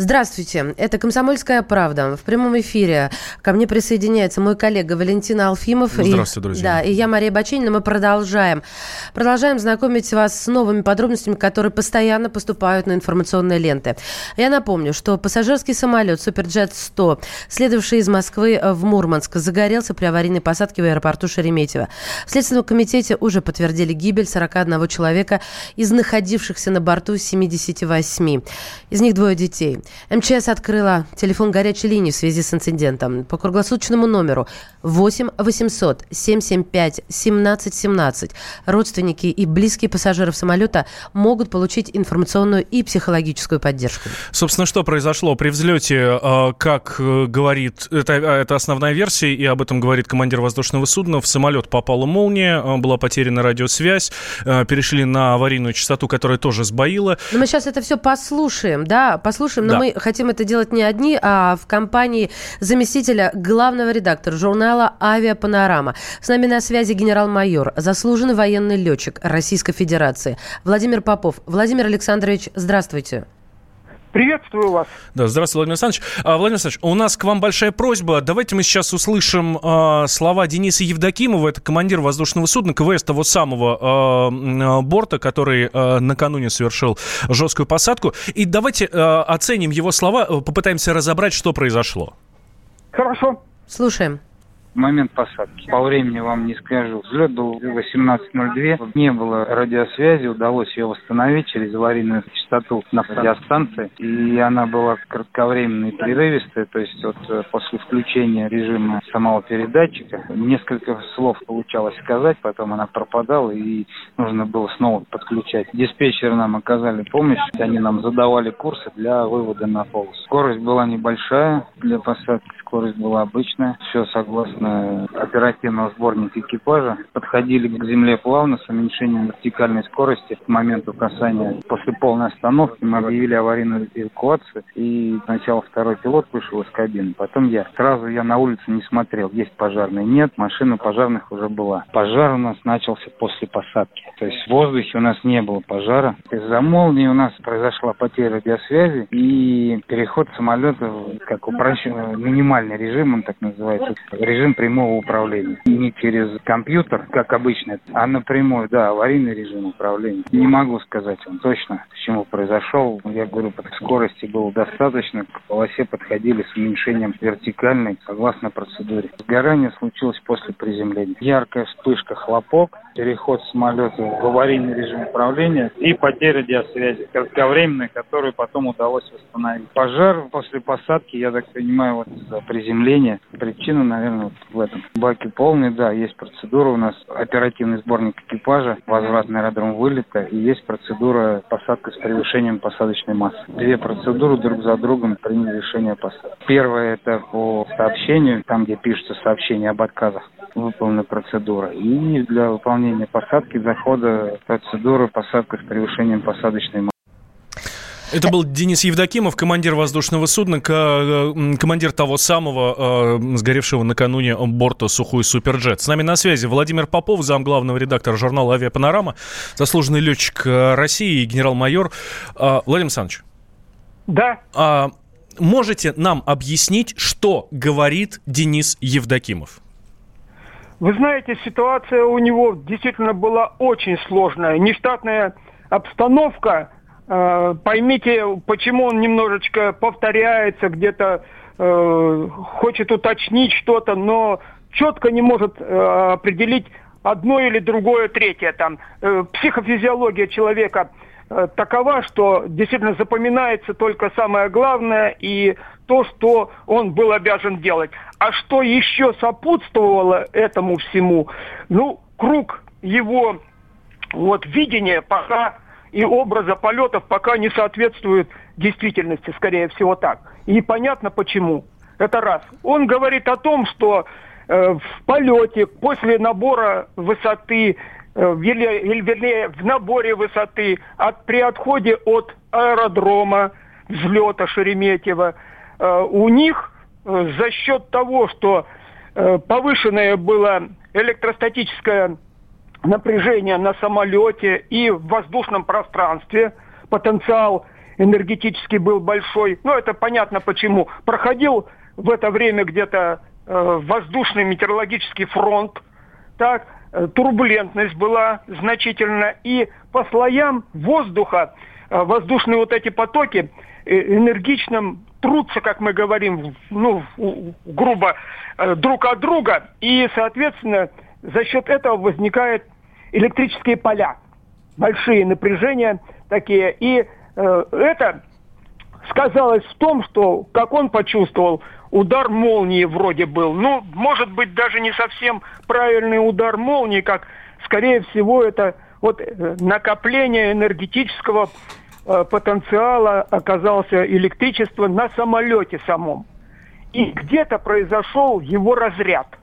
Здравствуйте, это «Комсомольская правда». В прямом эфире ко мне присоединяется мой коллега Валентин Алфимов. Здравствуйте, и, друзья. Да, и я, Мария Баченина. Мы продолжаем. Продолжаем знакомить вас с новыми подробностями, которые постоянно поступают на информационные ленты. Я напомню, что пассажирский самолет «Суперджет-100», следовавший из Москвы в Мурманск, загорелся при аварийной посадке в аэропорту Шереметьево. В Следственном комитете уже подтвердили гибель 41 человека из находившихся на борту 78. Из них двое детей. МЧС открыла телефон горячей линии в связи с инцидентом по круглосуточному номеру 8 800 775 17 17. Родственники и близкие пассажиров самолета могут получить информационную и психологическую поддержку. Собственно, что произошло при взлете, э, как э, говорит, это, э, это основная версия, и об этом говорит командир воздушного судна, в самолет попала молния, была потеряна радиосвязь, перешли на аварийную частоту, которая тоже сбоила. Но мы сейчас это все послушаем, да, послушаем, но да. Мы хотим это делать не одни, а в компании заместителя главного редактора журнала «Авиапанорама». С нами на связи генерал-майор, заслуженный военный летчик Российской Федерации Владимир Попов. Владимир Александрович, здравствуйте. Приветствую вас. Да, здравствуйте, Владимир Александрович. А, Владимир Александрович, у нас к вам большая просьба. Давайте мы сейчас услышим а, слова Дениса Евдокимова, это командир воздушного судна КВС того самого а, борта, который а, накануне совершил жесткую посадку. И давайте а, оценим его слова, попытаемся разобрать, что произошло. Хорошо. Слушаем момент посадки. По времени вам не скажу. Взлет был 18.02. Не было радиосвязи. Удалось ее восстановить через аварийную частоту на радиостанции. И она была кратковременной и прерывистая. То есть вот э, после включения режима самого передатчика несколько слов получалось сказать. Потом она пропадала и нужно было снова подключать. Диспетчеры нам оказали помощь. Они нам задавали курсы для вывода на полосу. Скорость была небольшая для посадки. Скорость была обычная. Все согласно оперативного сборника экипажа, подходили к земле плавно с уменьшением вертикальной скорости к моменту касания. После полной остановки мы объявили аварийную эвакуацию, и сначала второй пилот вышел из кабины, потом я. Сразу я на улице не смотрел, есть пожарный, нет, машина пожарных уже была. Пожар у нас начался после посадки, то есть в воздухе у нас не было пожара. Из-за молнии у нас произошла потеря радиосвязи и переход самолета, как упрощенный, минимальный режим, он так называется, режим прямого управления. Не через компьютер, как обычно, а напрямую, да, аварийный режим управления. Не могу сказать вам точно, почему произошел. Я говорю, по скорости было достаточно, к полосе подходили с уменьшением вертикальной, согласно процедуре. Сгорание случилось после приземления. Яркая вспышка, хлопок, переход самолета в аварийный режим управления и потеря диасвязи, кратковременная, которую потом удалось восстановить. Пожар после посадки, я так понимаю, вот из-за приземления. Причина, наверное, в этом. Баки полные, да, есть процедура у нас, оперативный сборник экипажа, возврат на аэродром вылета, и есть процедура посадка с превышением посадочной массы. Две процедуры друг за другом при решении посадки. Первое это по сообщению, там, где пишется сообщение об отказах, выполнена процедура. И для выполнения посадки, захода процедура посадка с превышением посадочной массы. Это был Денис Евдокимов, командир воздушного судна, э, командир того самого, э, сгоревшего накануне борта «Сухой Суперджет». С нами на связи Владимир Попов, зам главного редактора журнала «Авиапанорама», заслуженный летчик э, России и генерал-майор. Владимир Александрович. Да. А, можете нам объяснить, что говорит Денис Евдокимов? Вы знаете, ситуация у него действительно была очень сложная. Нештатная обстановка – поймите, почему он немножечко повторяется, где-то э, хочет уточнить что-то, но четко не может э, определить одно или другое, третье. Там, э, психофизиология человека э, такова, что действительно запоминается только самое главное и то, что он был обязан делать. А что еще сопутствовало этому всему? Ну, круг его вот, видения пока и образа полетов пока не соответствует действительности, скорее всего так. И понятно почему. Это раз. Он говорит о том, что э, в полете после набора высоты, э, или, вернее, в наборе высоты, от, при отходе от аэродрома, взлета Шереметьево, э, у них э, за счет того, что э, повышенное было электростатическое напряжение на самолете и в воздушном пространстве. Потенциал энергетический был большой. Ну, это понятно почему. Проходил в это время где-то э, воздушный метеорологический фронт. Так, э, турбулентность была значительная. И по слоям воздуха э, воздушные вот эти потоки э, энергичным трутся, как мы говорим, ну, грубо, э, друг от друга. И, соответственно, за счет этого возникают электрические поля, большие напряжения такие. И э, это сказалось в том, что, как он почувствовал, удар молнии вроде был. Ну, может быть, даже не совсем правильный удар молнии, как, скорее всего, это вот э, накопление энергетического э, потенциала оказался электричество на самолете самом. И где-то произошел его разряд.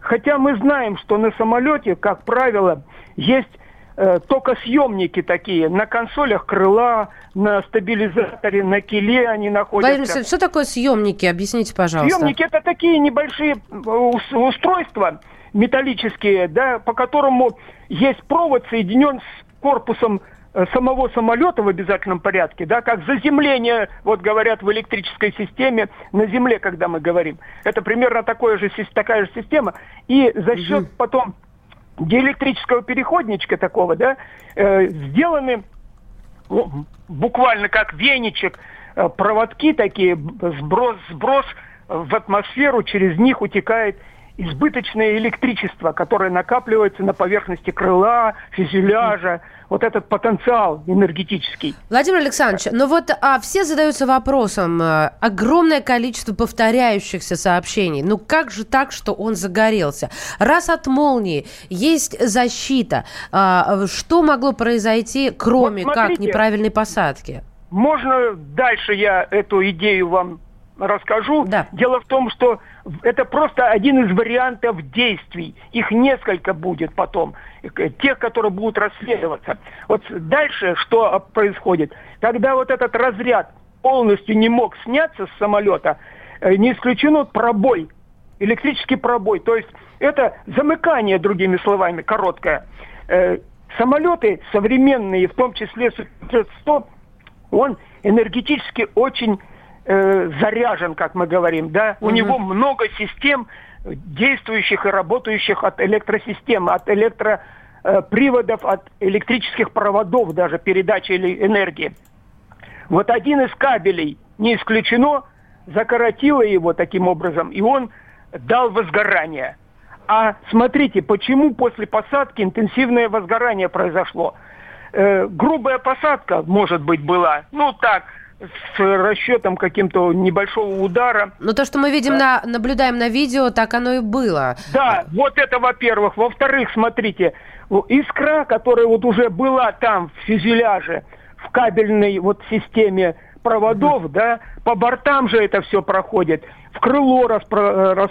Хотя мы знаем, что на самолете, как правило, есть э, токосъемники такие. На консолях крыла, на стабилизаторе, на киле они находятся. Владимир что такое съемники? Объясните, пожалуйста. Съемники это такие небольшие э, устройства металлические, да, по которому есть провод, соединен с корпусом самого самолета в обязательном порядке, да, как заземление, вот говорят в электрической системе на Земле, когда мы говорим. Это примерно такое же, такая же система. И за счет угу. потом диэлектрического переходничка такого, да, э, сделаны ну, буквально как веничек, э, проводки такие, сброс, сброс в атмосферу, через них утекает избыточное электричество, которое накапливается на поверхности крыла, фюзеляжа, вот этот потенциал энергетический. Владимир Александрович, ну вот а все задаются вопросом, э, огромное количество повторяющихся сообщений, ну как же так, что он загорелся? Раз от молнии есть защита, а, что могло произойти, кроме вот смотрите, как неправильной посадки? Можно дальше я эту идею вам расскажу. Да. Дело в том, что это просто один из вариантов действий. Их несколько будет потом. Тех, которые будут расследоваться. Вот дальше что происходит? Когда вот этот разряд полностью не мог сняться с самолета, э, не исключено пробой, электрический пробой. То есть это замыкание, другими словами, короткое. Э, самолеты современные, в том числе Су-100, он энергетически очень э, заряжен, как мы говорим, да, у него много систем действующих и работающих от электросистемы, от электроприводов, от электрических проводов даже передачи энергии. Вот один из кабелей, не исключено, закоротило его таким образом, и он дал возгорание. А смотрите, почему после посадки интенсивное возгорание произошло? Э, грубая посадка, может быть, была. Ну так, с расчетом каким-то небольшого удара. Но то, что мы видим да. на, наблюдаем на видео, так оно и было. Да, вот это во-первых. Во-вторых, смотрите, искра, которая вот уже была там в фюзеляже, в кабельной вот системе проводов, да, по бортам же это все проходит, в крыло распро, рас,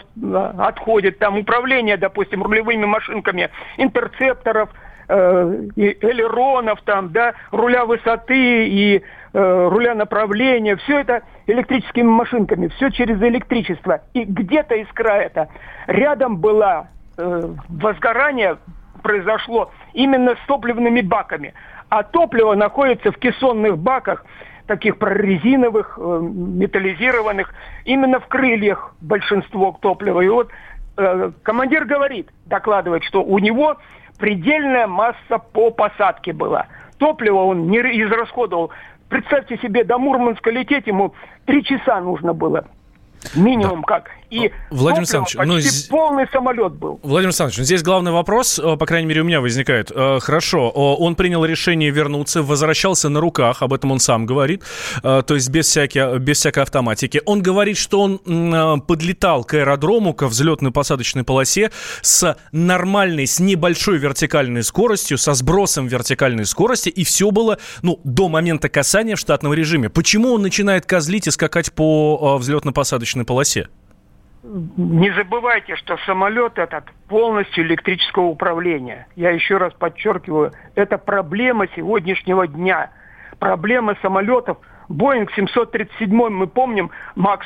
отходит, там управление, допустим, рулевыми машинками, интерцепторов, э, и элеронов там, да, руля высоты и Э, руля направления, все это электрическими машинками, все через электричество. И где-то искра это. Рядом было э, возгорание, произошло именно с топливными баками. А топливо находится в кессонных баках, таких прорезиновых, э, металлизированных, именно в крыльях большинство топлива. И вот э, командир говорит, докладывает, что у него предельная масса по посадке была. Топливо он не израсходовал Представьте себе, до Мурманска лететь ему три часа нужно было. Минимум да. как. И Владимир Александрович, ну, полный самолет был. Владимир Александрович, ну, здесь главный вопрос, э, по крайней мере, у меня возникает. Э, хорошо, он принял решение вернуться, возвращался на руках, об этом он сам говорит, э, то есть без, всякой, без всякой автоматики. Он говорит, что он подлетал к аэродрому, к взлетно-посадочной полосе с нормальной, с небольшой вертикальной скоростью, со сбросом вертикальной скорости, и все было, ну, до момента касания в штатном режиме. Почему он начинает козлить и скакать по взлетно-посадочной полосе? Не забывайте, что самолет этот полностью электрического управления. Я еще раз подчеркиваю, это проблема сегодняшнего дня. Проблема самолетов. Боинг 737, мы помним, Макс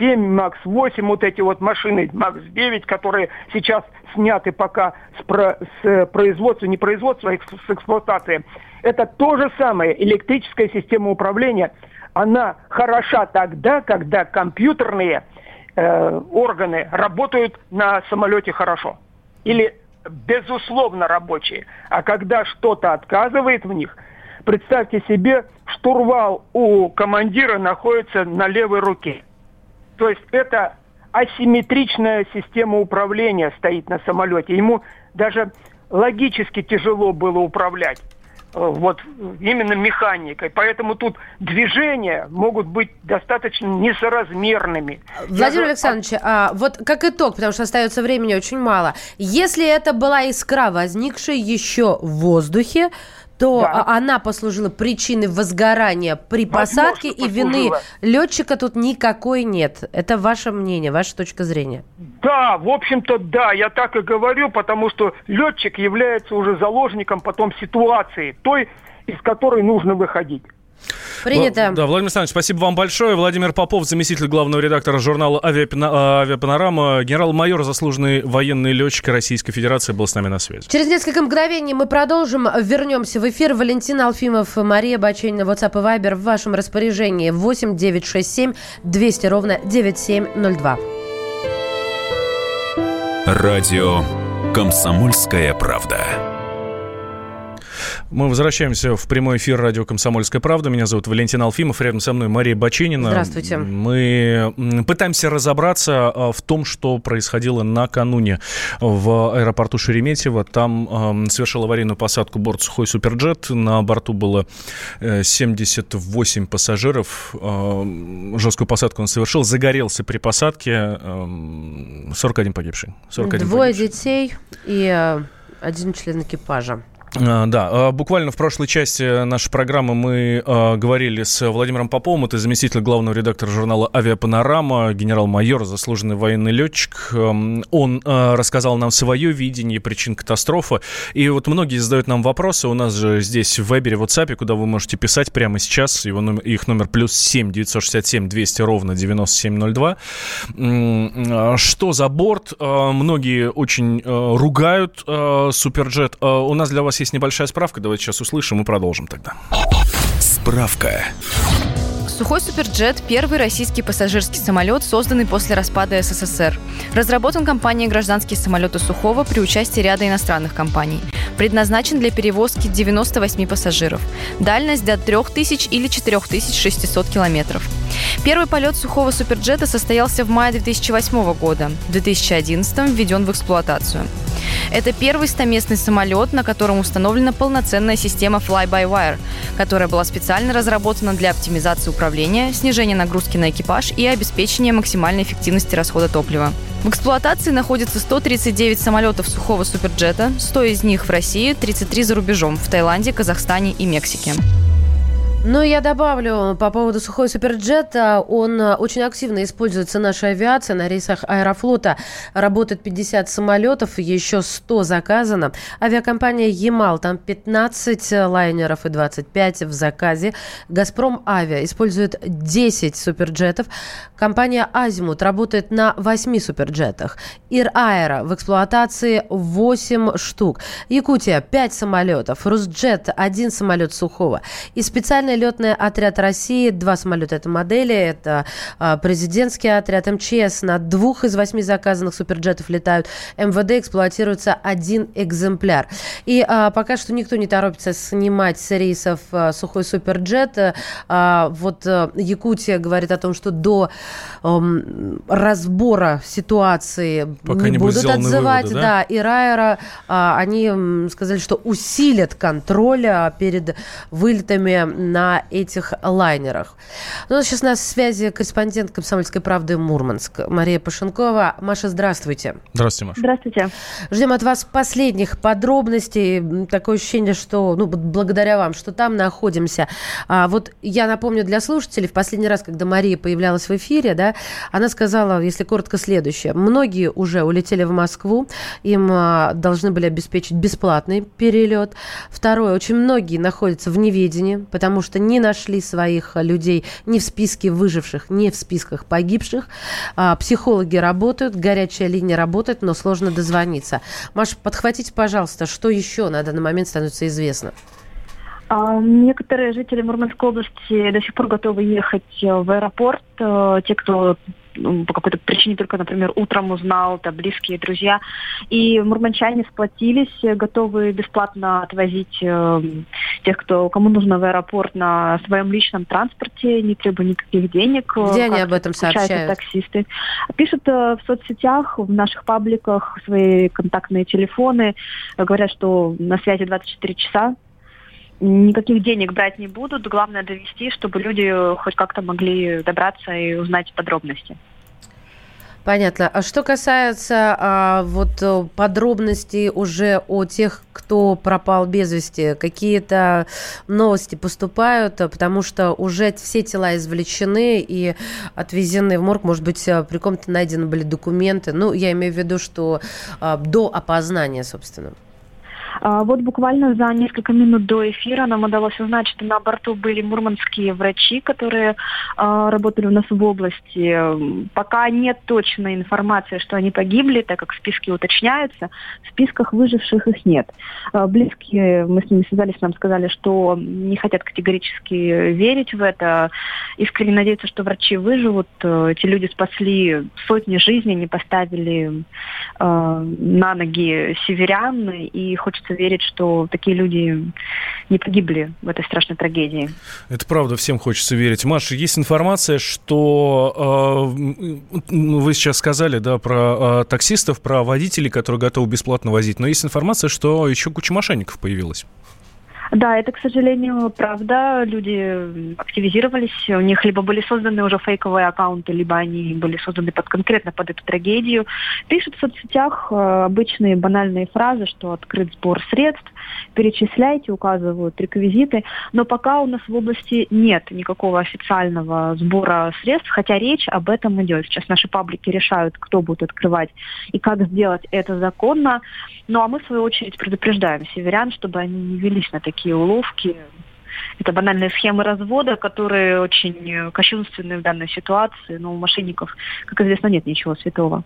МАКС-7, МАКС-8, вот эти вот машины МАКС-9, которые сейчас сняты пока с, про, с производства, не производства, а с эксплуатации. Это то же самое, электрическая система управления, она хороша тогда, когда компьютерные э, органы работают на самолете хорошо. Или безусловно рабочие. А когда что-то отказывает в них, представьте себе, штурвал у командира находится на левой руке. То есть это асимметричная система управления стоит на самолете. Ему даже логически тяжело было управлять вот именно механикой. Поэтому тут движения могут быть достаточно несоразмерными. Владимир Я... Александрович, а, вот как итог, потому что остается времени очень мало. Если это была искра, возникшая еще в воздухе, то да. она послужила причиной возгорания при посадке, и вины летчика тут никакой нет. Это ваше мнение, ваша точка зрения. Да, в общем-то, да, я так и говорю, потому что летчик является уже заложником потом ситуации, той, из которой нужно выходить. Принято. Да, Владимир Александрович, спасибо вам большое. Владимир Попов, заместитель главного редактора журнала «Авиапанорама», генерал-майор, заслуженный военный летчик Российской Федерации, был с нами на связи. Через несколько мгновений мы продолжим. Вернемся в эфир. Валентина Алфимов, Мария Баченина, WhatsApp и Viber в вашем распоряжении. 8 967 200 ровно 9702. Радио «Комсомольская правда». Мы возвращаемся в прямой эфир радио «Комсомольская правда». Меня зовут Валентин Алфимов, рядом со мной Мария Бачинина. Здравствуйте. Мы пытаемся разобраться а, в том, что происходило накануне в аэропорту Шереметьево. Там совершил аварийную посадку борт «Сухой Суперджет». На борту было 78 э, пассажиров. Жесткую посадку он совершил, загорелся при посадке. 41 погибший. 41 Двое погибший. детей и э, один член экипажа. А, да, а, буквально в прошлой части нашей программы мы а, говорили с Владимиром Поповым, это заместитель главного редактора журнала «Авиапанорама», генерал-майор, заслуженный военный летчик. Он рассказал нам свое видение причин катастрофы. И вот многие задают нам вопросы. У нас же здесь в Вайбере, в WhatsApp, куда вы можете писать прямо сейчас. Его номер, их номер плюс 7 967 200 ровно 9702. Что за борт? Многие очень ругают Суперджет. У нас для вас есть есть небольшая справка, давайте сейчас услышим и продолжим тогда. Справка. Сухой Суперджет – первый российский пассажирский самолет, созданный после распада СССР. Разработан компанией «Гражданские самолеты Сухого» при участии ряда иностранных компаний. Предназначен для перевозки 98 пассажиров. Дальность до 3000 или 4600 километров. Первый полет сухого суперджета состоялся в мае 2008 года. В 2011 введен в эксплуатацию. Это первый стоместный самолет, на котором установлена полноценная система Fly-by-Wire, которая была специально разработана для оптимизации управления, снижения нагрузки на экипаж и обеспечения максимальной эффективности расхода топлива. В эксплуатации находится 139 самолетов сухого суперджета, 100 из них в России, 33 за рубежом, в Таиланде, Казахстане и Мексике. Ну, я добавлю по поводу сухой суперджета. Он э, очень активно используется нашей авиацией. На рейсах Аэрофлота работает 50 самолетов, еще 100 заказано. Авиакомпания «Ямал», там 15 лайнеров и 25 в заказе. «Газпром Авиа» использует 10 суперджетов. Компания «Азимут» работает на 8 суперджетах. «Ир Аэро» в эксплуатации 8 штук. «Якутия» 5 самолетов. «Русджет» 1 самолет сухого. И специальная летный отряд России, два самолета этой модели, это а, президентский отряд МЧС, на двух из восьми заказанных суперджетов летают, МВД эксплуатируется один экземпляр. И а, пока что никто не торопится снимать с рейсов а, сухой суперджет. А, вот а, Якутия говорит о том, что до а, разбора ситуации пока не, не будут отзывать. Выводы, да? да, и Райера а, они сказали, что усилят контроль а, перед вылетами на этих лайнерах. Ну, сейчас на связи корреспондент «Комсомольской правды» Мурманск Мария Пашенкова. Маша, здравствуйте. Здравствуйте, Маша. Здравствуйте. Ждем от вас последних подробностей. Такое ощущение, что, ну, благодаря вам, что там находимся. А, вот я напомню для слушателей, в последний раз, когда Мария появлялась в эфире, да, она сказала, если коротко, следующее. Многие уже улетели в Москву, им а, должны были обеспечить бесплатный перелет. Второе, очень многие находятся в неведении, потому что что не нашли своих людей ни в списке выживших, ни в списках погибших. А, психологи работают, горячая линия работает, но сложно дозвониться. Маша, подхватите, пожалуйста, что еще на данный момент становится известно? А, некоторые жители Мурманской области до сих пор готовы ехать э, в аэропорт. Э, те, кто по какой-то причине только, например, утром узнал, да, близкие, друзья. И мурманчане сплотились, готовы бесплатно отвозить э, тех, кто, кому нужно в аэропорт на своем личном транспорте, не требуя никаких денег. Где они об этом сообщают? таксисты. Пишут э, в соцсетях, в наших пабликах свои контактные телефоны, говорят, что на связи 24 часа, никаких денег брать не будут. Главное довести, чтобы люди хоть как-то могли добраться и узнать подробности. Понятно. А что касается а, вот э, подробностей уже о тех, кто пропал без вести, какие-то новости поступают, потому что уже все тела извлечены и отвезены в морг, может быть, э, при ком-то найдены были документы. Ну, я имею в виду, что а, до опознания, собственно. А, вот буквально за несколько минут до эфира нам удалось узнать, что на борту были мурманские врачи, которые а, работали у нас в области. Пока нет точной информации, что они погибли, так как списки уточняются. В списках выживших их нет. А, близкие, мы с ними связались, нам сказали, что не хотят категорически верить в это. Искренне надеются, что врачи выживут. Эти люди спасли сотни жизней, не поставили на ноги северян, и хочется хочется верить, что такие люди не погибли в этой страшной трагедии. Это правда, всем хочется верить. Маша, есть информация, что э, вы сейчас сказали, да, про э, таксистов, про водителей, которые готовы бесплатно возить, но есть информация, что еще куча мошенников появилась. Да, это, к сожалению, правда. Люди активизировались, у них либо были созданы уже фейковые аккаунты, либо они были созданы под, конкретно под эту трагедию. Пишут в соцсетях э, обычные банальные фразы, что открыт сбор средств, перечисляйте, указывают реквизиты. Но пока у нас в области нет никакого официального сбора средств, хотя речь об этом идет. Сейчас наши паблики решают, кто будет открывать и как сделать это законно. Ну а мы, в свою очередь, предупреждаем северян, чтобы они не велись на такие уловки. Это банальные схемы развода, которые очень кощунственны в данной ситуации, но у мошенников, как известно, нет ничего святого.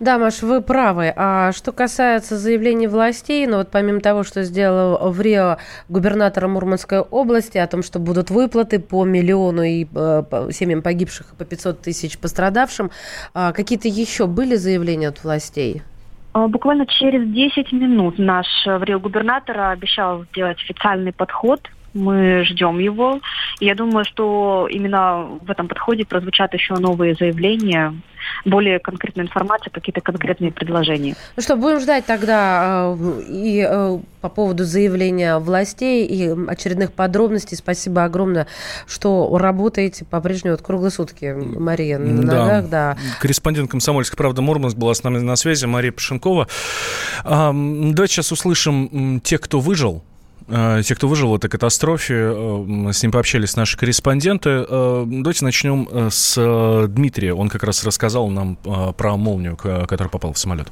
Да, Маш, вы правы. А что касается заявлений властей, ну вот помимо того, что сделал в Рио губернатор Мурманской области о том, что будут выплаты по миллиону и э, семьям погибших и по 500 тысяч пострадавшим, э, какие-то еще были заявления от властей? А, буквально через 10 минут наш в Рио губернатор обещал сделать официальный подход мы ждем его. И я думаю, что именно в этом подходе прозвучат еще новые заявления, более конкретная информация, какие-то конкретные предложения. Ну что, будем ждать тогда э, и э, по поводу заявления властей и очередных подробностей. Спасибо огромное, что работаете по-прежнему вот круглые сутки, Мария, на да. ногах. Да. Корреспондент «Комсомольской правды» Мурманск была с нами на связи, Мария Пашенкова. Давайте сейчас услышим тех, кто выжил те, кто выжил в этой катастрофе, э, с ним пообщались наши корреспонденты. Э, давайте начнем с Дмитрия. Он как раз рассказал нам про молнию, которая попала в самолет.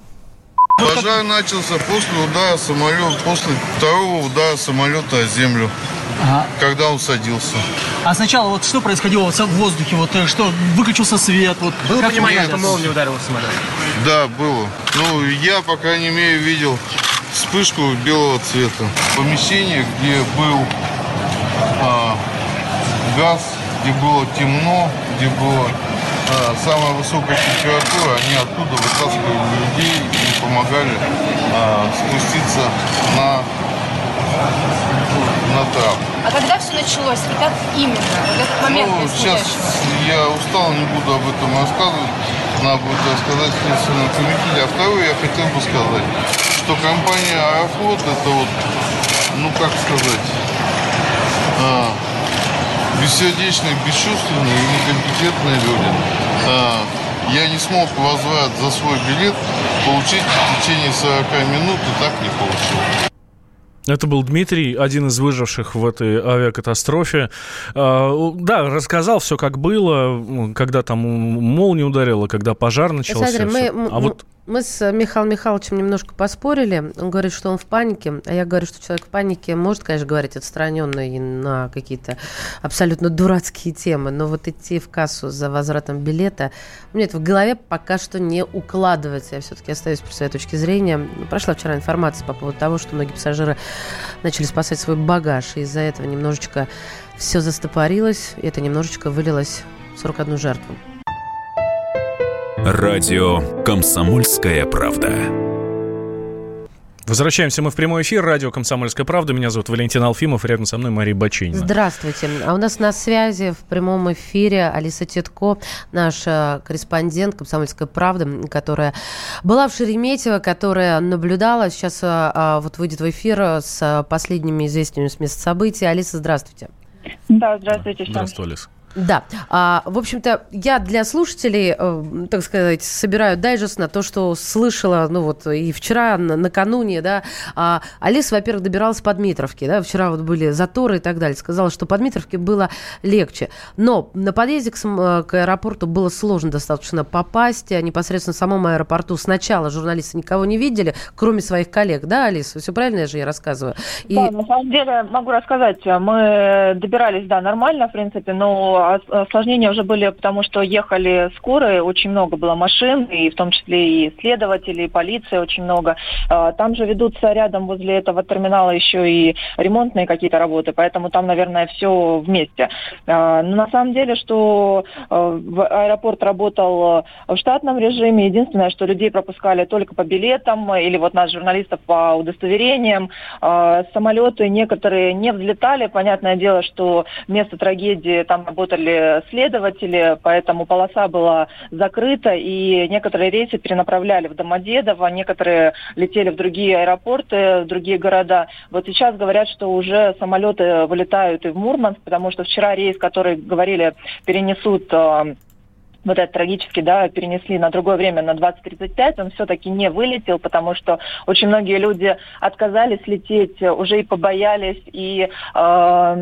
Пожар начался после удара самолета, после второго удара самолета о землю, ага. когда он садился. А сначала вот что происходило в воздухе? Вот что выключился свет? Вот, было понимание, что молния ударила в самолет? Да, было. Ну, я, по крайней мере, видел вспышку белого цвета. Помещение, где был а, газ, где было темно, где была а, самая высокая температура, они оттуда вытаскивали людей и помогали а, спуститься на, на трап. А когда все началось? И как именно? В этот момент ну, сейчас я устал, не буду об этом рассказывать. Надо будет рассказать следственному комитете. А второе я хотел бы сказать что компания Аэрофлот это вот, ну как сказать, а, бессердечные, бесчувственные и некомпетентные люди. А, я не смог возврат за свой билет получить в течение 40 минут и так не получил. Это был Дмитрий, один из выживших в этой авиакатастрофе. А, да, рассказал все, как было, когда там молния ударила, когда пожар начался. Смотри, мы, а вот Мы с Михаилом Михайловичем немножко поспорили. Он говорит, что он в панике, а я говорю, что человек в панике может, конечно, говорить отстраненно и на какие-то абсолютно дурацкие темы, но вот идти в кассу за возвратом билета, меня это в голове пока что не укладывается. Я все-таки остаюсь при своей точке зрения. Прошла вчера информация по поводу того, что многие пассажиры начали спасать свой багаж, и из-за этого немножечко все застопорилось, и это немножечко вылилось в 41 жертву. Радио «Комсомольская правда». Возвращаемся мы в прямой эфир. Радио «Комсомольская правда». Меня зовут Валентин Алфимов. Рядом со мной Мария Бачинина. Здравствуйте. А у нас на связи в прямом эфире Алиса Титко, наш э, корреспондент «Комсомольская правда», которая была в Шереметьево, которая наблюдала. Сейчас э, а, вот выйдет в эфир с последними известиями с места событий. Алиса, здравствуйте. Да, здравствуйте всем. Здравствуй, Алиса. Да. А, в общем-то, я для слушателей, э, так сказать, собираю дайджест на то, что слышала, ну вот и вчера, на, накануне, да. А, Алиса, во-первых, добиралась по Дмитровке, да, вчера вот были заторы и так далее. Сказала, что по Дмитровке было легче. Но на подъезде к, э, к аэропорту было сложно достаточно попасть. А непосредственно в самом аэропорту сначала журналисты никого не видели, кроме своих коллег, да, Алиса? Все правильно я же я рассказываю? И... Да, на самом деле, могу рассказать, мы добирались, да, нормально, в принципе, но осложнения уже были, потому что ехали скорые, очень много было машин, и в том числе и следователи, и полиция очень много. А, там же ведутся рядом возле этого терминала еще и ремонтные какие-то работы, поэтому там, наверное, все вместе. А, но на самом деле, что а, аэропорт работал в штатном режиме, единственное, что людей пропускали только по билетам, или вот нас, журналистов, по удостоверениям. Самолеты некоторые не взлетали, понятное дело, что место трагедии там работали работали следователи, поэтому полоса была закрыта, и некоторые рейсы перенаправляли в Домодедово, некоторые летели в другие аэропорты, в другие города. Вот сейчас говорят, что уже самолеты вылетают и в Мурманск, потому что вчера рейс, который, говорили, перенесут э, вот этот трагически, да, перенесли на другое время, на 2035, он все-таки не вылетел, потому что очень многие люди отказались лететь, уже и побоялись, и, э,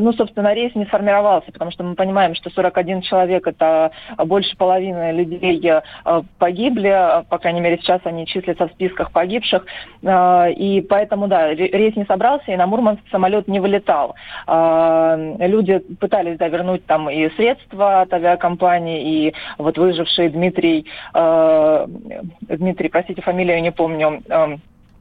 ну, собственно, рейс не сформировался, потому что мы понимаем, что 41 человек, это больше половины людей э, погибли, по крайней мере, сейчас они числятся в списках погибших, э, и поэтому, да, рейс не собрался, и на Мурманск самолет не вылетал. Э, люди пытались, да, вернуть там и средства от авиакомпании, и вот выживший Дмитрий, э, Дмитрий, простите, фамилию не помню, э,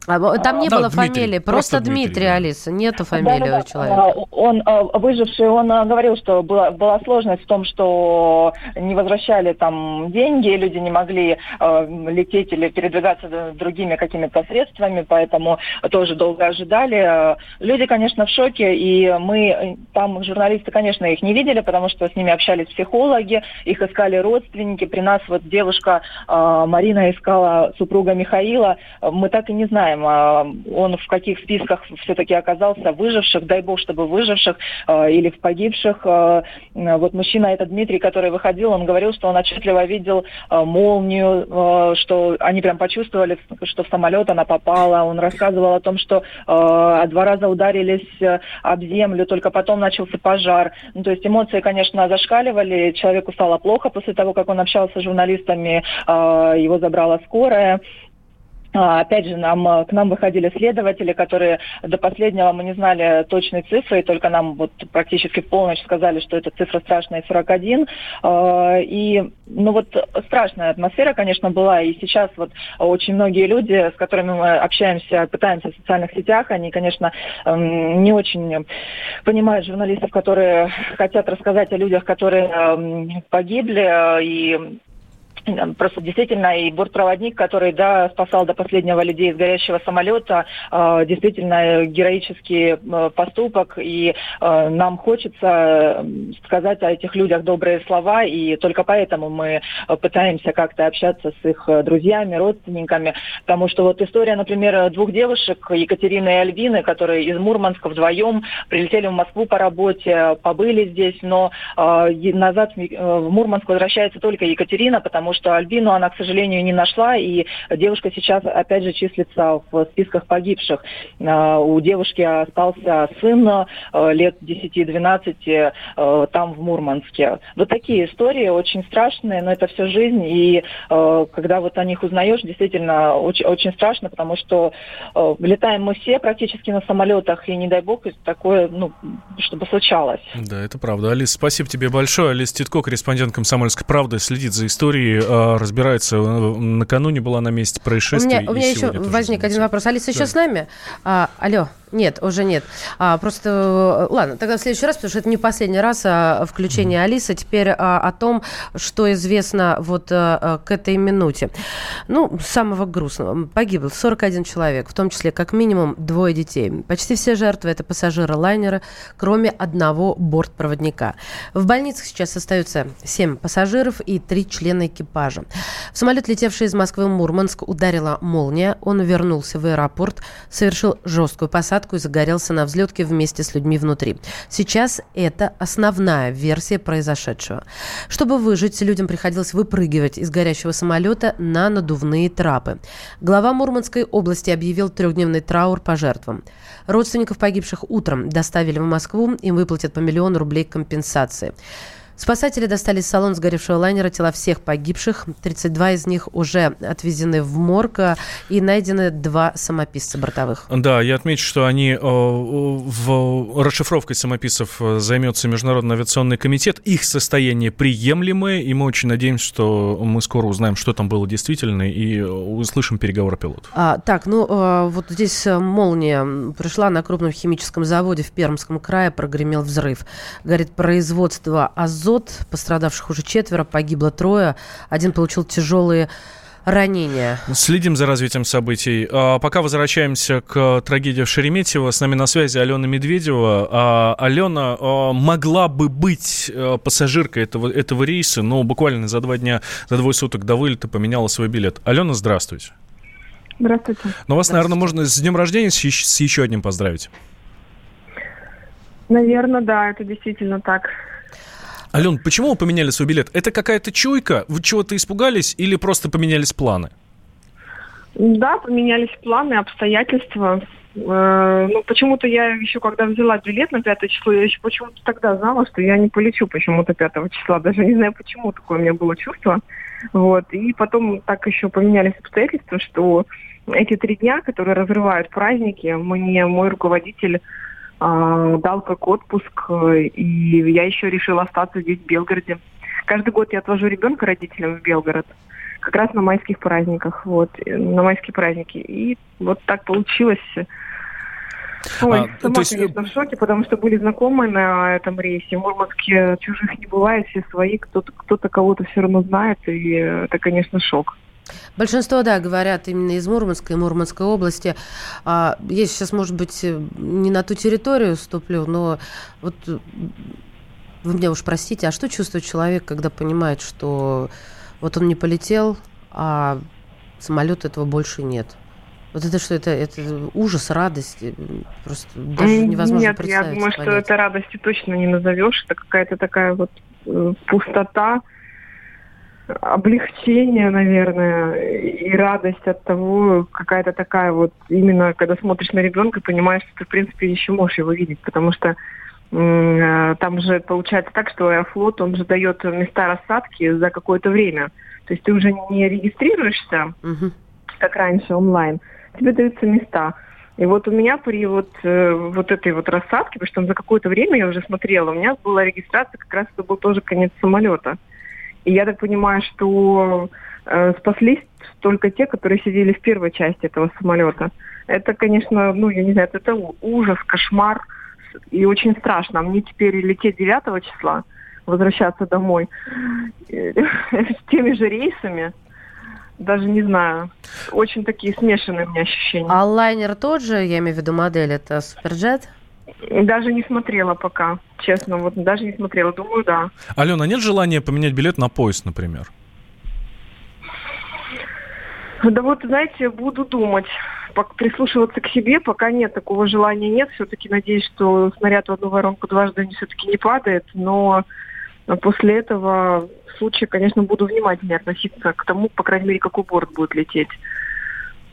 а, там не а, было да, фамилии, просто, просто Дмитрий, Дмитрий, Алиса, нету фамилии да, да, у человека. А, он, а, выживший, он говорил, что была, была сложность в том, что не возвращали там деньги, люди не могли э, лететь или передвигаться другими какими-то средствами, поэтому тоже долго ожидали. Люди, конечно, в шоке, и мы там, журналисты, конечно, их не видели, потому что с ними общались психологи, их искали родственники. При нас вот девушка э, Марина искала супруга Михаила, мы так и не знаем, знаем, а, он в каких списках все-таки оказался выживших, дай бог, чтобы выживших а, или в погибших. А, вот мужчина этот Дмитрий, который выходил, он говорил, что он отчетливо видел молнию, что они прям почувствовали, что в самолет она попала. Он рассказывал о том, что два раза ударились об землю, только потом начался пожар. Ну, то есть эмоции, конечно, зашкаливали, человеку стало плохо после того, как он общался с журналистами, его забрала скорая. А, опять же, нам, э, к нам выходили следователи, которые до последнего мы не знали точной цифры, и только нам вот практически в полночь сказали, что эта цифра страшная 41. А, и, ну вот, страшная атмосфера, конечно, была, и сейчас вот очень многие люди, с которыми мы общаемся, пытаемся в социальных сетях, они, конечно, эм, не очень понимают журналистов, которые хотят рассказать о людях, которые эм, погибли, э, и Просто действительно и бортпроводник, который да, спасал до последнего людей из горящего самолета, э, действительно героический э, поступок. И э, нам хочется сказать о этих людях добрые слова. И только поэтому мы пытаемся как-то общаться с их друзьями, родственниками. Потому что вот история, например, двух девушек, Екатерины и Альбины, которые из Мурманска вдвоем прилетели в Москву по работе, побыли здесь, но назад в Мурманск возвращается только Екатерина, потому потому что Альбину она, к сожалению, не нашла, и девушка сейчас, опять же, числится в списках погибших. А, у девушки остался сын э, лет 10-12 э, там, в Мурманске. Вот такие истории очень страшные, но это все жизнь, и э, когда вот о них узнаешь, действительно очень, очень страшно, потому что летаем мы все практически на самолетах, и не дай бог такое, ну, чтобы случалось. Да, это правда. Алис, спасибо тебе большое. Алис Титко, корреспондент «Комсомольской правды», следит за историей, разбирается. Накануне была на месте происшествия. У меня, у меня еще возник один вопрос. Алиса да. еще с нами? А, алло. Нет, уже нет. А, просто, э, ладно, тогда в следующий раз, потому что это не последний раз а, включение mm-hmm. Алисы. Теперь а, о том, что известно вот а, к этой минуте. Ну, самого грустного. Погибло 41 человек, в том числе как минимум двое детей. Почти все жертвы это пассажиры лайнера, кроме одного бортпроводника. В больницах сейчас остаются 7 пассажиров и 3 члена экипажа. В самолет, летевший из Москвы в Мурманск, ударила молния. Он вернулся в аэропорт, совершил жесткую посадку посадку и загорелся на взлетке вместе с людьми внутри. Сейчас это основная версия произошедшего. Чтобы выжить, людям приходилось выпрыгивать из горящего самолета на надувные трапы. Глава Мурманской области объявил трехдневный траур по жертвам. Родственников погибших утром доставили в Москву, им выплатят по миллиону рублей компенсации. Спасатели достали из салона сгоревшего лайнера тела всех погибших. 32 из них уже отвезены в морг и найдены два самописца бортовых. Да, я отмечу, что они э, в расшифровкой самописцев э, займется Международный авиационный комитет. Их состояние приемлемое, и мы очень надеемся, что мы скоро узнаем, что там было действительно, и услышим переговоры пилотов. А, так, ну э, вот здесь молния пришла на крупном химическом заводе в Пермском крае, прогремел взрыв. Горит производство азота азот. Пострадавших уже четверо, погибло трое. Один получил тяжелые ранения. Следим за развитием событий. А, пока возвращаемся к трагедии в Шереметьево. С нами на связи Алена Медведева. А, Алена а, могла бы быть пассажиркой этого, этого рейса, но буквально за два дня, за двое суток до вылета поменяла свой билет. Алена, здравствуйте. Здравствуйте. Ну, вас, наверное, можно с днем рождения с, с еще одним поздравить. Наверное, да, это действительно так. Ален, почему вы поменяли свой билет? Это какая-то чуйка? Вы чего-то испугались или просто поменялись планы? Да, поменялись планы, обстоятельства. Э, ну, почему-то я еще, когда взяла билет на 5 число, я еще почему-то тогда знала, что я не полечу почему-то 5 числа. Даже не знаю, почему такое у меня было чувство. Вот. И потом так еще поменялись обстоятельства, что эти три дня, которые разрывают праздники, мне мой руководитель дал как отпуск, э, и я еще решила остаться здесь, в Белгороде. Каждый год я отвожу ребенка родителям в Белгород, как раз на майских праздниках, вот, на майские праздники. И вот так получилось. Ой, а, сама, есть... конечно, в шоке, потому что были знакомые на этом рейсе. В Мурманске чужих не бывает, все свои, кто-то кто кого-то все равно знает, и это, конечно, шок. Большинство, да, говорят именно из Мурманской и Мурманской области. А, я сейчас, может быть, не на ту территорию ступлю, но вот вы меня уж простите, а что чувствует человек, когда понимает, что вот он не полетел, а самолета этого больше нет? Вот это что, это, это ужас, радость, просто даже невозможно Нет, представить. я думаю, понять. что это радостью точно не назовешь, это какая-то такая вот э, пустота, облегчение, наверное, и радость от того, какая-то такая вот, именно когда смотришь на ребенка, понимаешь, что ты, в принципе, еще можешь его видеть, потому что э, там же получается так, что Аэрофлот, он же дает места рассадки за какое-то время. То есть ты уже не регистрируешься, угу. как раньше, онлайн, тебе даются места. И вот у меня при вот, э, вот этой вот рассадке, потому что за какое-то время я уже смотрела, у меня была регистрация, как раз это был тоже конец самолета. И я так понимаю, что э, спаслись только те, которые сидели в первой части этого самолета. Это, конечно, ну, я не знаю, это ужас, кошмар и очень страшно. Мне теперь лететь 9 числа, возвращаться домой с теми же рейсами, даже не знаю. Очень такие смешанные у меня ощущения. А лайнер тот же, я имею в виду модель, это Суперджет? Даже не смотрела пока, честно, вот даже не смотрела. Думаю, да. Алена, нет желания поменять билет на поезд, например? Да вот, знаете, буду думать, прислушиваться к себе, пока нет такого желания нет. Все-таки надеюсь, что снаряд в одну воронку дважды все-таки не падает, но А после этого в случае, конечно, буду внимательнее относиться к тому, по крайней мере, какой борт будет лететь.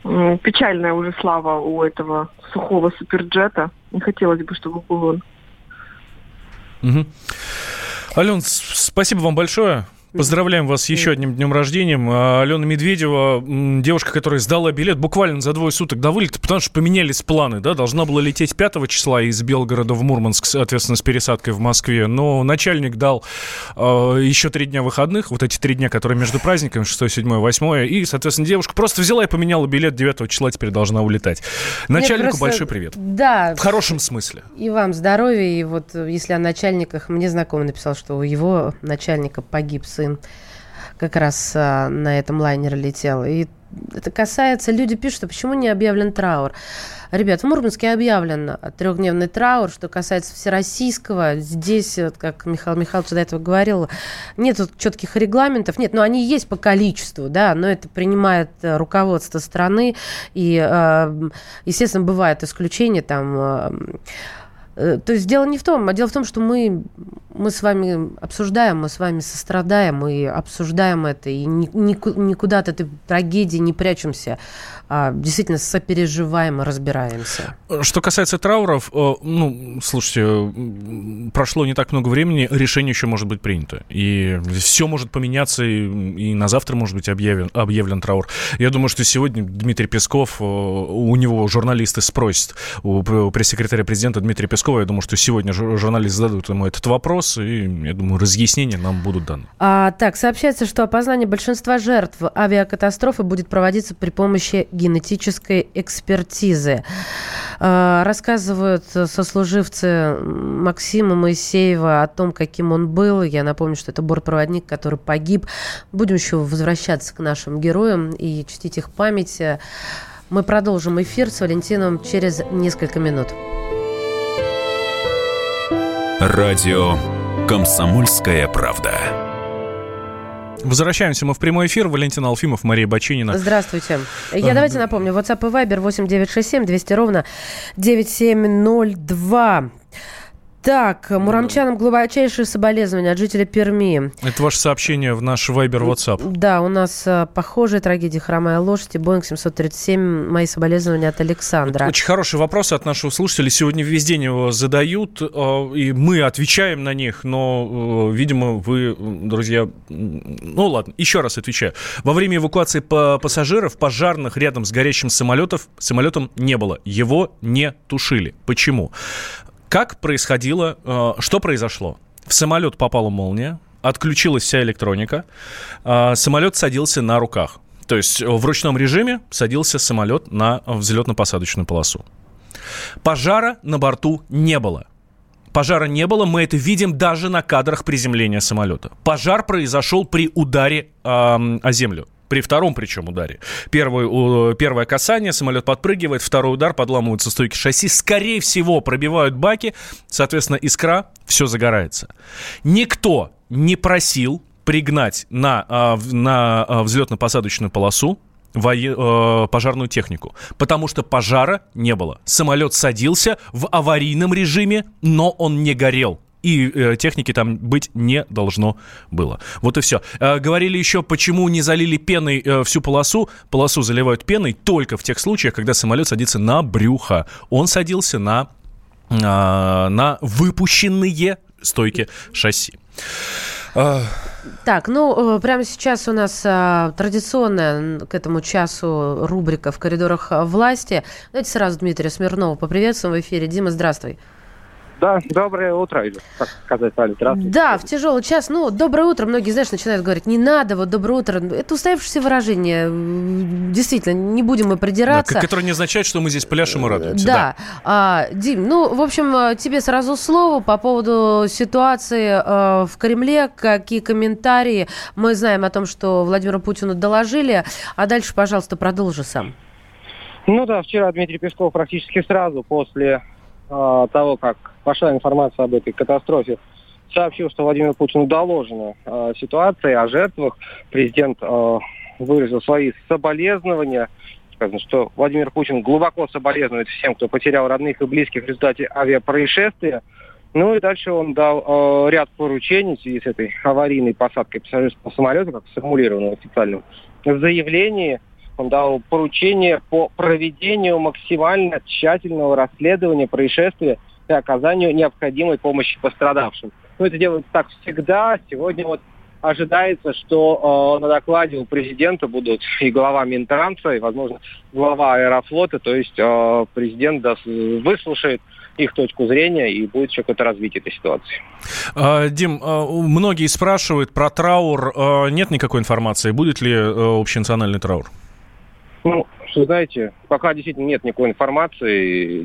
Печальная уже слава у этого сухого суперджета. Не хотелось бы, чтобы был он. Мгм. Ален, спасибо вам большое. Поздравляем вас с еще одним днем рождения. А, Алена Медведева, девушка, которая сдала билет буквально за двое суток до вылета, потому что поменялись планы, да, должна была лететь 5 числа из Белгорода в Мурманск, соответственно, с пересадкой в Москве, но начальник дал э, еще три дня выходных, вот эти три дня, которые между праздниками, 6, 7, 8, и, соответственно, девушка просто взяла и поменяла билет 9 числа, теперь должна улетать. Начальнику просто- большой привет. Да. В хорошем смысле. И вам здоровья. И вот если о начальниках, мне знакомый написал, что у его начальника погиб сын. Как раз а, на этом лайнере летел. И это касается, люди пишут, что почему не объявлен траур. Ребят, в Мурманске объявлен трехдневный траур, что касается всероссийского. Здесь, вот как Михаил Михайлович до этого говорил, нет вот четких регламентов. Нет, но они есть по количеству, да, но это принимает э, руководство страны. И, э, естественно, бывают исключения там... э, То есть дело не в том, а дело в том, что мы, мы с вами обсуждаем, мы с вами сострадаем и обсуждаем это, и ни- нику- никуда от этой трагедии не прячемся, действительно сопереживаем и разбираемся. Что касается трауров, э, ну, слушайте, прошло не так много времени, решение еще может быть принято. И все может поменяться, и, и на завтра может быть объявлен, объявлен траур. Я думаю, что сегодня Дмитрий Песков, э, у него журналисты спросят, у пр- у пресс-секретаря президента Дмитрия Пескова, я думаю, что сегодня жу- журналисты зададут ему этот вопрос, и, я думаю, разъяснения нам будут даны. А, так, сообщается, что опознание большинства жертв авиакатастрофы будет проводиться при помощи генетической экспертизы. А, рассказывают сослуживцы Максима Моисеева о том, каким он был. Я напомню, что это бортпроводник, который погиб. Будем еще возвращаться к нашим героям и чтить их память. Мы продолжим эфир с Валентином через несколько минут. Радио «Комсомольская правда». Возвращаемся мы в прямой эфир. Валентин Алфимов, Мария Бачинина. Здравствуйте. Я давайте напомню. WhatsApp и Viber 8967 200 ровно 9702. Так, муромчанам глубочайшие соболезнования от жителя Перми. Это ваше сообщение в наш Вайбер WhatsApp. Да, у нас а, похожая трагедия «Хромая лошадь» и Боинг 737. Мои соболезнования от Александра. Очень хороший вопрос от нашего слушателя. Сегодня весь день его задают, э, и мы отвечаем на них, но, э, видимо, вы, друзья... Ну ладно, еще раз отвечаю. Во время эвакуации пассажиров пожарных рядом с горящим самолетов, самолетом не было. Его не тушили. Почему? Как происходило, э, что произошло? В самолет попала молния, отключилась вся электроника, э, самолет садился на руках. То есть э, в ручном режиме садился самолет на э, взлетно-посадочную полосу. Пожара на борту не было. Пожара не было, мы это видим даже на кадрах приземления самолета. Пожар произошел при ударе эм, о землю. При втором причем ударе. Первый, первое касание, самолет подпрыгивает, второй удар, подламываются стойки шасси. Скорее всего, пробивают баки, соответственно, искра, все загорается. Никто не просил пригнать на, а, на а, взлетно-посадочную полосу э, пожарную технику, потому что пожара не было. Самолет садился в аварийном режиме, но он не горел. И э, техники там быть не должно было. Вот и все. Э, говорили еще, почему не залили пеной э, всю полосу. Полосу заливают пеной только в тех случаях, когда самолет садится на брюхо. Он садился на, а, на выпущенные стойки шасси. А, Так, ну, э, прямо сейчас у нас а, традиционная к этому часу рубрика «В коридорах власти». Давайте сразу Дмитрия Смирнова поприветствуем в эфире. Дима, здравствуй. Да, доброе утро, или как сказать, Аля, здравствуйте. Да, в тяжелый час. Ну, доброе утро. Многие, знаешь, начинают говорить, не надо, вот доброе утро. Это устоявшееся выражение. Действительно, не будем мы да, придираться. которое не означает, что мы здесь пляшем и радуемся. Да. А, Дим, ну, в общем, а, тебе сразу слово по поводу ситуации а, в Кремле. Какие комментарии? Мы знаем о том, что Владимиру Путину доложили. А дальше, пожалуйста, продолжи сам. Ну да, вчера Дмитрий Песков практически сразу после э, того, как пошла информация об этой катастрофе, сообщил, что Владимиру Путину доложена э, ситуация о жертвах. Президент э, выразил свои соболезнования. Сказано, что Владимир Путин глубоко соболезнует всем, кто потерял родных и близких в результате авиапроисшествия. Ну и дальше он дал э, ряд поручений в связи с этой аварийной посадкой пассажирского самолета, как сформулировано в официальном заявлении. Он дал поручение по проведению максимально тщательного расследования происшествия и оказанию необходимой помощи пострадавшим. Ну, это делается так всегда. Сегодня вот ожидается, что э, на докладе у президента будут и глава Минтранса, и, возможно, глава Аэрофлота. То есть э, президент даст, выслушает их точку зрения и будет еще какое-то развитие этой ситуации. А, Дим, а, многие спрашивают про траур. А, нет никакой информации. Будет ли общенациональный траур? Ну, что знаете, пока действительно нет никакой информации.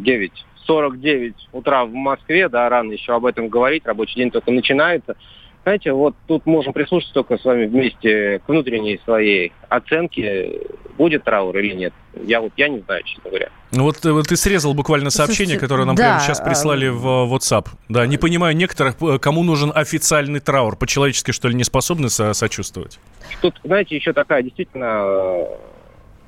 9.49 утра в Москве, да, рано еще об этом говорить, рабочий день только начинается. Знаете, вот тут можем прислушаться только с вами вместе к внутренней своей оценке, будет траур или нет. Я вот я не знаю, честно говоря. Ну вот, э, вот ты срезал буквально сообщение, Слушайте, которое нам да, прямо сейчас прислали в э, WhatsApp. Да, не понимаю некоторых, э, кому нужен официальный траур. По-человечески, что ли, не способны со сочувствовать? Тут, знаете, еще такая действительно,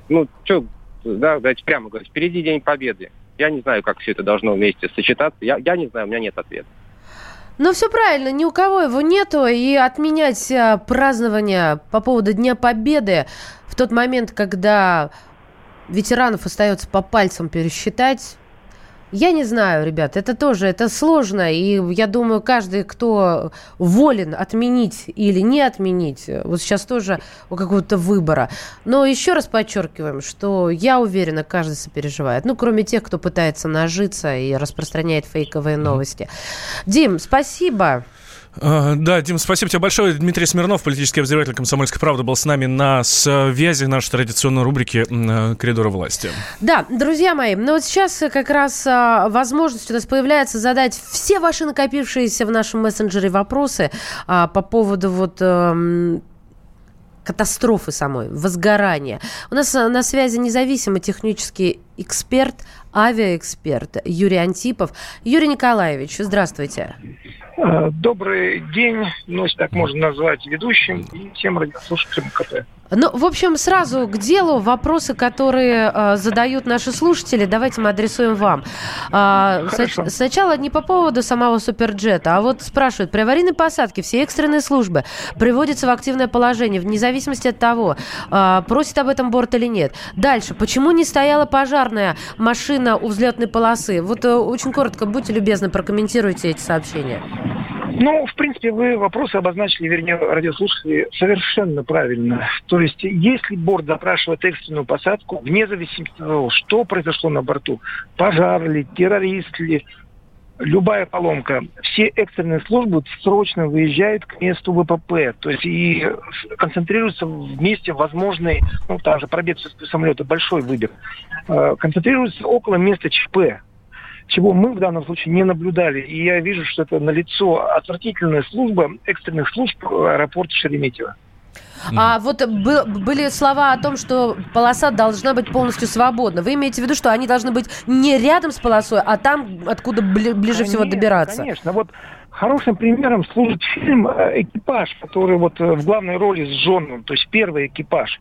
ну, что, да, давайте прямо говорить, впереди День Победы. Я не знаю, как все это должно вместе сочетаться. Я, я не знаю, у меня нет ответа. Ну, все правильно, ни у кого его нету, и отменять а, празднование по поводу Дня Победы в тот момент, когда ветеранов остается по пальцам пересчитать, я не знаю, ребят, это тоже, это сложно, и я думаю, каждый, кто волен отменить или не отменить, вот сейчас тоже у какого-то выбора. Но еще раз подчеркиваем, что я уверена, каждый сопереживает, ну, кроме тех, кто пытается нажиться и распространяет фейковые новости. Дим, спасибо. А, да, Дим, спасибо тебе большое. Дмитрий Смирнов, политический обозреватель «Комсомольской правды», был с нами на связи нашей традиционной рубрики э, «Коридоры власти». Да, друзья мои, ну вот сейчас как раз а, возможность у нас появляется задать все ваши накопившиеся в нашем мессенджере вопросы а, по поводу вот эм, катастрофы самой, возгорания. У нас э, на связи независимый технический эксперт, авиаэксперт Юрий Антипов. Юрий Николаевич, здравствуйте. Э, добрый день, ну, если так можно назвать, ведущим и всем радиослушателям КП. Ну, в общем, сразу к делу вопросы, которые э, задают наши слушатели, давайте мы адресуем вам. Э, с- сначала не по поводу самого суперджета, а вот спрашивают, при аварийной посадке все экстренные службы приводятся в активное положение, вне зависимости от того, э, просит об этом борт или нет. Дальше, почему не стояла пожарная машина у взлетной полосы? Вот э, очень коротко, будьте любезны, прокомментируйте эти сообщения. Ну, в принципе, вы вопросы обозначили, вернее, радиослушатели, совершенно правильно. То есть, если борт запрашивает экстренную посадку, вне зависимости от того, что произошло на борту, пожар ли, террорист ли, любая поломка, все экстренные службы срочно выезжают к месту ВПП, то есть и концентрируются вместе возможный, ну, там же пробег самолета, большой выбег, э, концентрируются около места ЧП чего мы в данном случае не наблюдали. И я вижу, что это налицо отвратительная служба экстренных служб аэропорта Шереметьево. А вот были слова о том, что полоса должна быть полностью свободна. Вы имеете в виду, что они должны быть не рядом с полосой, а там, откуда бли- ближе конечно, всего добираться? Конечно. Вот хорошим примером служит фильм э, «Экипаж», который вот э, в главной роли с Джоном, то есть первый экипаж.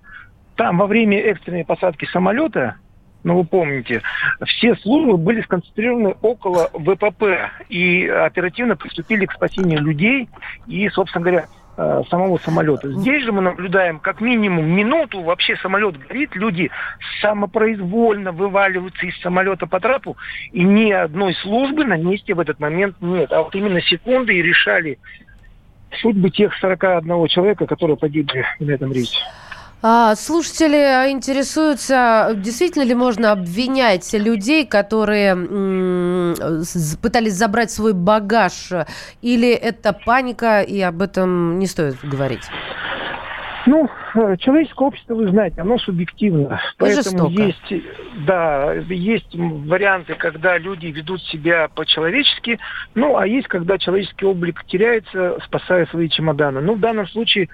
Там во время экстренной посадки самолета ну вы помните, все службы были сконцентрированы около ВПП и оперативно приступили к спасению людей и, собственно говоря, э, самого самолета. Здесь же мы наблюдаем как минимум минуту, вообще самолет горит, люди самопроизвольно вываливаются из самолета по трапу, и ни одной службы на месте в этот момент нет. А вот именно секунды и решали судьбы тех 41 человека, которые погибли на этом рейсе. А, слушатели интересуются, действительно ли можно обвинять людей, которые м- пытались забрать свой багаж, или это паника, и об этом не стоит говорить? Ну, э, человеческое общество, вы знаете, оно субъективно. Поэтому жестоко. есть, да, есть варианты, когда люди ведут себя по-человечески, ну, а есть, когда человеческий облик теряется, спасая свои чемоданы. Ну, в данном случае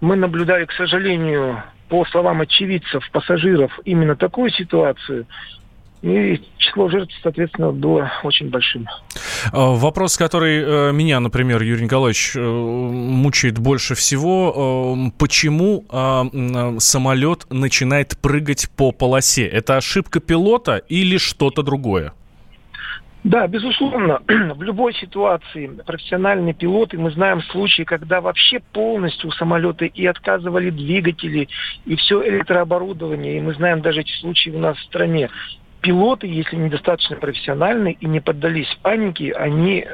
мы наблюдали, к сожалению, по словам очевидцев, пассажиров, именно такую ситуацию. И число жертв, соответственно, было очень большим. А, вопрос, который э, меня, например, Юрий Николаевич, э, мучает больше всего. Э, почему а, самолет начинает прыгать по полосе? Это ошибка пилота или что-то другое? Да, безусловно, в любой ситуации профессиональные пилоты, мы знаем случаи, когда вообще полностью самолеты и отказывали двигатели, и все электрооборудование, и мы знаем даже эти случаи у нас в стране. Пилоты, если недостаточно профессиональны и не поддались панике, они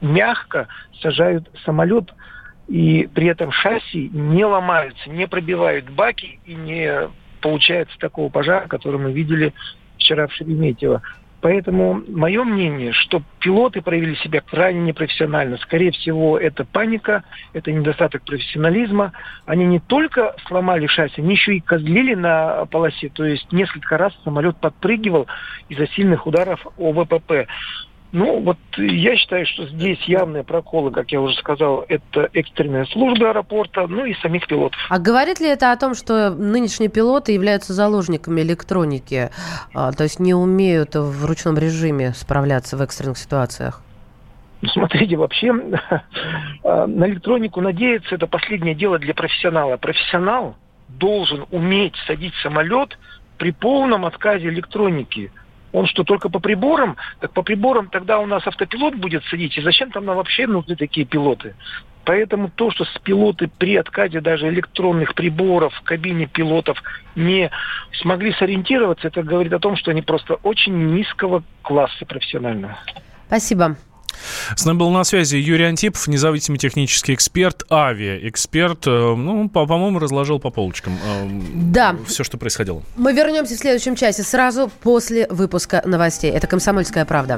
мягко сажают самолет, и при этом шасси не ломаются, не пробивают баки и не получается такого пожара, который мы видели вчера в Шереметьево. Поэтому мое мнение, что пилоты проявили себя крайне непрофессионально. Скорее всего, это паника, это недостаток профессионализма. Они не только сломали шасси, они еще и козлили на полосе. То есть несколько раз самолет подпрыгивал из-за сильных ударов ОВПП. Ну, вот я считаю, что здесь явные проколы, как я уже сказал, это экстренная служба аэропорта, ну и самих пилотов. А говорит ли это о том, что нынешние пилоты являются заложниками электроники, а, то есть не умеют в ручном режиме справляться в экстренных ситуациях? Ну, смотрите, вообще а, на электронику надеяться это последнее дело для профессионала. Профессионал должен уметь садить самолет при полном отказе электроники – он что, только по приборам? Так по приборам тогда у нас автопилот будет садить. И зачем там нам вообще нужны такие пилоты? Поэтому то, что с пилоты при отказе даже электронных приборов в кабине пилотов не смогли сориентироваться, это говорит о том, что они просто очень низкого класса профессионального. Спасибо. С нами был на связи Юрий Антипов, независимый технический эксперт, авиаэксперт. Э, ну, по- по-моему, разложил по полочкам э, да. все, что происходило. Мы вернемся в следующем часе, сразу после выпуска новостей. Это «Комсомольская правда».